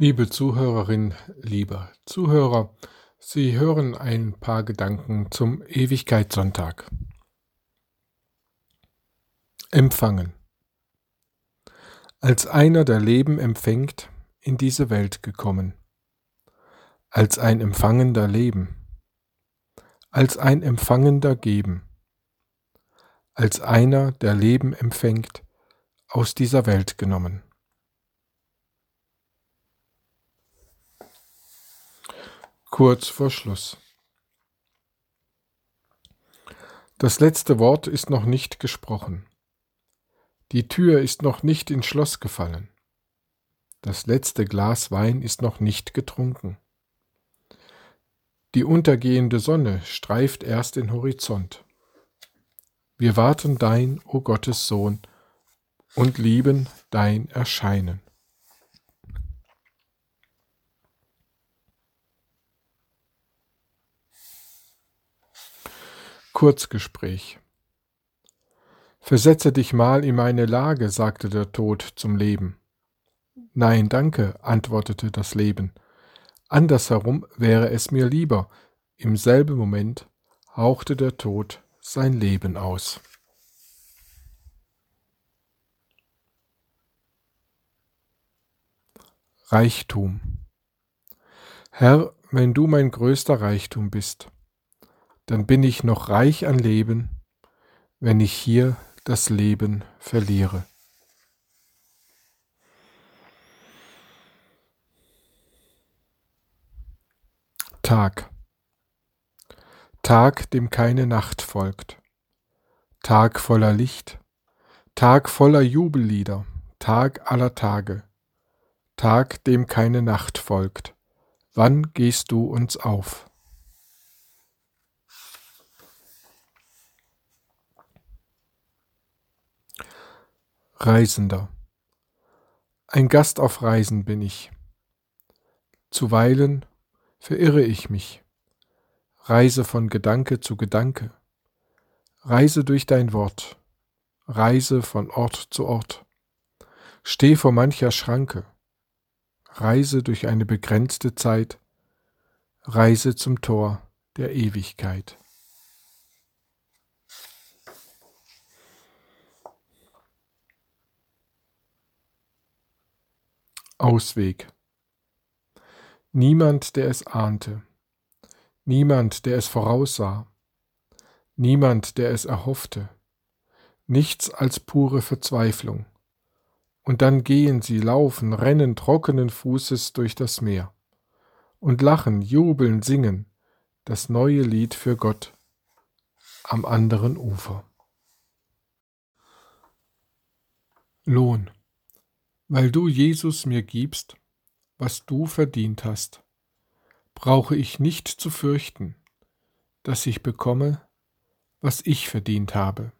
Liebe Zuhörerin, lieber Zuhörer, Sie hören ein paar Gedanken zum Ewigkeitssonntag. Empfangen. Als einer, der Leben empfängt, in diese Welt gekommen. Als ein Empfangender Leben. Als ein Empfangender Geben. Als einer, der Leben empfängt, aus dieser Welt genommen. Kurz vor Schluss. Das letzte Wort ist noch nicht gesprochen. Die Tür ist noch nicht ins Schloss gefallen. Das letzte Glas Wein ist noch nicht getrunken. Die untergehende Sonne streift erst den Horizont. Wir warten dein, o oh Gottes Sohn, und lieben dein Erscheinen. Kurzgespräch Versetze dich mal in meine Lage, sagte der Tod zum Leben. Nein, danke, antwortete das Leben. Andersherum wäre es mir lieber. Im selben Moment hauchte der Tod sein Leben aus. Reichtum Herr, wenn du mein größter Reichtum bist, dann bin ich noch reich an Leben, wenn ich hier das Leben verliere. Tag. Tag, dem keine Nacht folgt. Tag voller Licht. Tag voller Jubellieder. Tag aller Tage. Tag, dem keine Nacht folgt. Wann gehst du uns auf? Reisender. Ein Gast auf Reisen bin ich. Zuweilen verirre ich mich, reise von Gedanke zu Gedanke, reise durch dein Wort, reise von Ort zu Ort, steh vor mancher Schranke, reise durch eine begrenzte Zeit, reise zum Tor der Ewigkeit. Ausweg. Niemand, der es ahnte, niemand, der es voraussah, niemand, der es erhoffte, nichts als pure Verzweiflung. Und dann gehen sie, laufen, rennen trockenen Fußes durch das Meer und lachen, jubeln, singen das neue Lied für Gott am anderen Ufer. Lohn weil du, Jesus, mir gibst, was du verdient hast, brauche ich nicht zu fürchten, dass ich bekomme, was ich verdient habe.